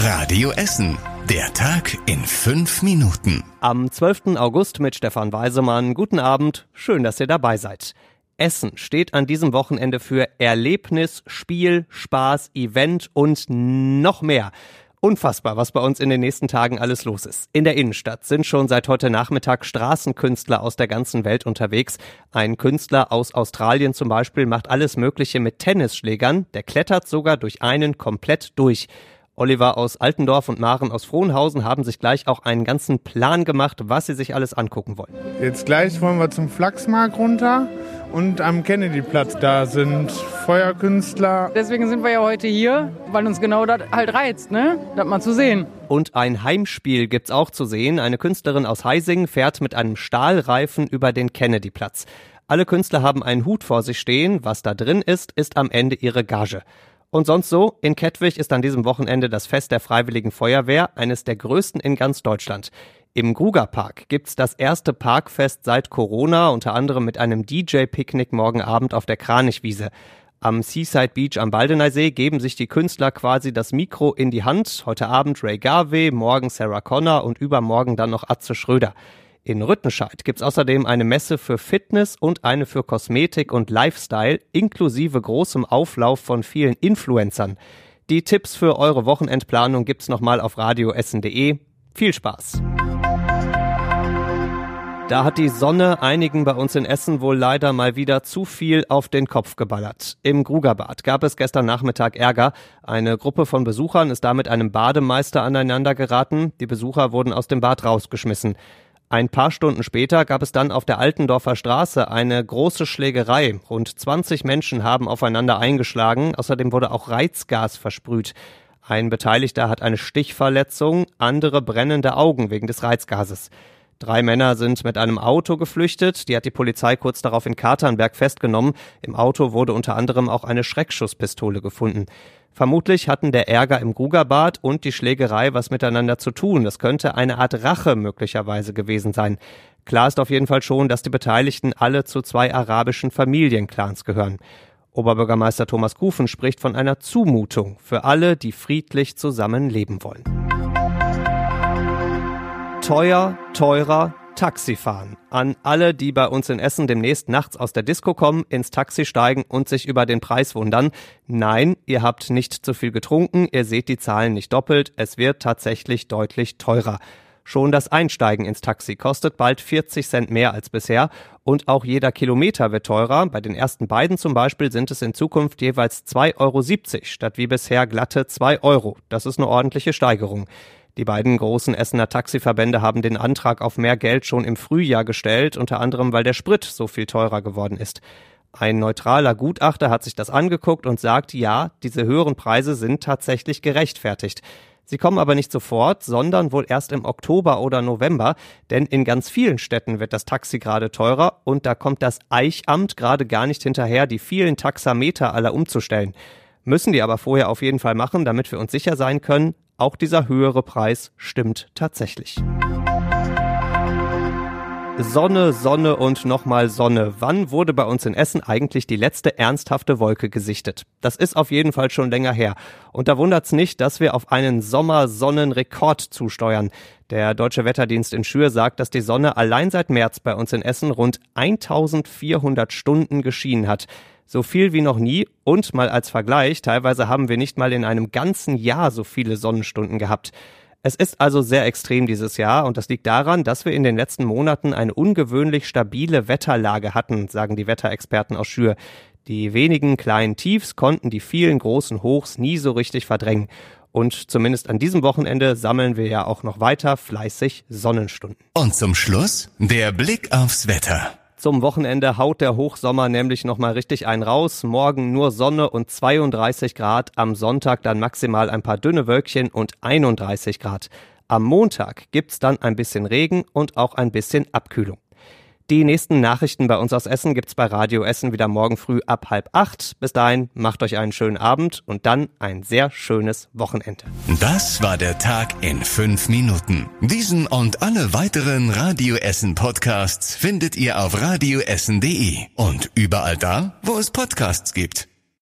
Radio Essen. Der Tag in fünf Minuten. Am 12. August mit Stefan Weisemann. Guten Abend. Schön, dass ihr dabei seid. Essen steht an diesem Wochenende für Erlebnis, Spiel, Spaß, Event und noch mehr. Unfassbar, was bei uns in den nächsten Tagen alles los ist. In der Innenstadt sind schon seit heute Nachmittag Straßenkünstler aus der ganzen Welt unterwegs. Ein Künstler aus Australien zum Beispiel macht alles Mögliche mit Tennisschlägern. Der klettert sogar durch einen komplett durch. Oliver aus Altendorf und Maren aus Frohnhausen haben sich gleich auch einen ganzen Plan gemacht, was sie sich alles angucken wollen. Jetzt gleich wollen wir zum Flachsmarkt runter und am Kennedyplatz. Da sind Feuerkünstler. Deswegen sind wir ja heute hier, weil uns genau das halt reizt, ne? Das mal zu sehen. Und ein Heimspiel gibt's auch zu sehen. Eine Künstlerin aus Heising fährt mit einem Stahlreifen über den Kennedyplatz. Alle Künstler haben einen Hut vor sich stehen. Was da drin ist, ist am Ende ihre Gage. Und sonst so, in Kettwig ist an diesem Wochenende das Fest der Freiwilligen Feuerwehr, eines der größten in ganz Deutschland. Im Grugerpark gibt's das erste Parkfest seit Corona, unter anderem mit einem DJ-Picknick morgen Abend auf der Kranichwiese. Am Seaside Beach am Baldeneysee geben sich die Künstler quasi das Mikro in die Hand. Heute Abend Ray Garvey, morgen Sarah Connor und übermorgen dann noch Atze Schröder. In Rüttenscheid gibt's außerdem eine Messe für Fitness und eine für Kosmetik und Lifestyle, inklusive großem Auflauf von vielen Influencern. Die Tipps für eure Wochenendplanung gibt's nochmal auf radioessen.de. Viel Spaß! Da hat die Sonne einigen bei uns in Essen wohl leider mal wieder zu viel auf den Kopf geballert. Im Grugerbad gab es gestern Nachmittag Ärger. Eine Gruppe von Besuchern ist da mit einem Bademeister aneinander geraten. Die Besucher wurden aus dem Bad rausgeschmissen. Ein paar Stunden später gab es dann auf der Altendorfer Straße eine große Schlägerei. Rund 20 Menschen haben aufeinander eingeschlagen. Außerdem wurde auch Reizgas versprüht. Ein Beteiligter hat eine Stichverletzung, andere brennende Augen wegen des Reizgases. Drei Männer sind mit einem Auto geflüchtet. Die hat die Polizei kurz darauf in Katernberg festgenommen. Im Auto wurde unter anderem auch eine Schreckschusspistole gefunden. Vermutlich hatten der Ärger im Grugerbad und die Schlägerei was miteinander zu tun. Das könnte eine Art Rache möglicherweise gewesen sein. Klar ist auf jeden Fall schon, dass die Beteiligten alle zu zwei arabischen Familienclans gehören. Oberbürgermeister Thomas Kufen spricht von einer Zumutung für alle, die friedlich zusammen leben wollen. Teuer, teurer, Taxifahren. An alle, die bei uns in Essen demnächst nachts aus der Disco kommen, ins Taxi steigen und sich über den Preis wundern. Nein, ihr habt nicht zu viel getrunken, ihr seht die Zahlen nicht doppelt, es wird tatsächlich deutlich teurer. Schon das Einsteigen ins Taxi kostet bald 40 Cent mehr als bisher und auch jeder Kilometer wird teurer. Bei den ersten beiden zum Beispiel sind es in Zukunft jeweils 2,70 Euro statt wie bisher glatte 2 Euro. Das ist eine ordentliche Steigerung. Die beiden großen Essener Taxiverbände haben den Antrag auf mehr Geld schon im Frühjahr gestellt, unter anderem weil der Sprit so viel teurer geworden ist. Ein neutraler Gutachter hat sich das angeguckt und sagt, ja, diese höheren Preise sind tatsächlich gerechtfertigt. Sie kommen aber nicht sofort, sondern wohl erst im Oktober oder November, denn in ganz vielen Städten wird das Taxi gerade teurer und da kommt das Eichamt gerade gar nicht hinterher, die vielen Taxameter aller umzustellen. Müssen die aber vorher auf jeden Fall machen, damit wir uns sicher sein können, auch dieser höhere Preis stimmt tatsächlich. Sonne, Sonne und nochmal Sonne. Wann wurde bei uns in Essen eigentlich die letzte ernsthafte Wolke gesichtet? Das ist auf jeden Fall schon länger her. Und da wundert's nicht, dass wir auf einen Sommersonnenrekord zusteuern. Der Deutsche Wetterdienst in Schür sagt, dass die Sonne allein seit März bei uns in Essen rund 1400 Stunden geschienen hat so viel wie noch nie und mal als Vergleich, teilweise haben wir nicht mal in einem ganzen Jahr so viele Sonnenstunden gehabt. Es ist also sehr extrem dieses Jahr und das liegt daran, dass wir in den letzten Monaten eine ungewöhnlich stabile Wetterlage hatten, sagen die Wetterexperten aus Schür. Die wenigen kleinen Tiefs konnten die vielen großen Hochs nie so richtig verdrängen. Und zumindest an diesem Wochenende sammeln wir ja auch noch weiter fleißig Sonnenstunden. Und zum Schluss der Blick aufs Wetter. Zum Wochenende haut der Hochsommer nämlich nochmal richtig einen raus. Morgen nur Sonne und 32 Grad. Am Sonntag dann maximal ein paar dünne Wölkchen und 31 Grad. Am Montag gibt's dann ein bisschen Regen und auch ein bisschen Abkühlung. Die nächsten Nachrichten bei uns aus Essen gibt's bei Radio Essen wieder morgen früh ab halb acht. Bis dahin macht euch einen schönen Abend und dann ein sehr schönes Wochenende. Das war der Tag in fünf Minuten. Diesen und alle weiteren Radio Essen Podcasts findet ihr auf radioessen.de und überall da, wo es Podcasts gibt.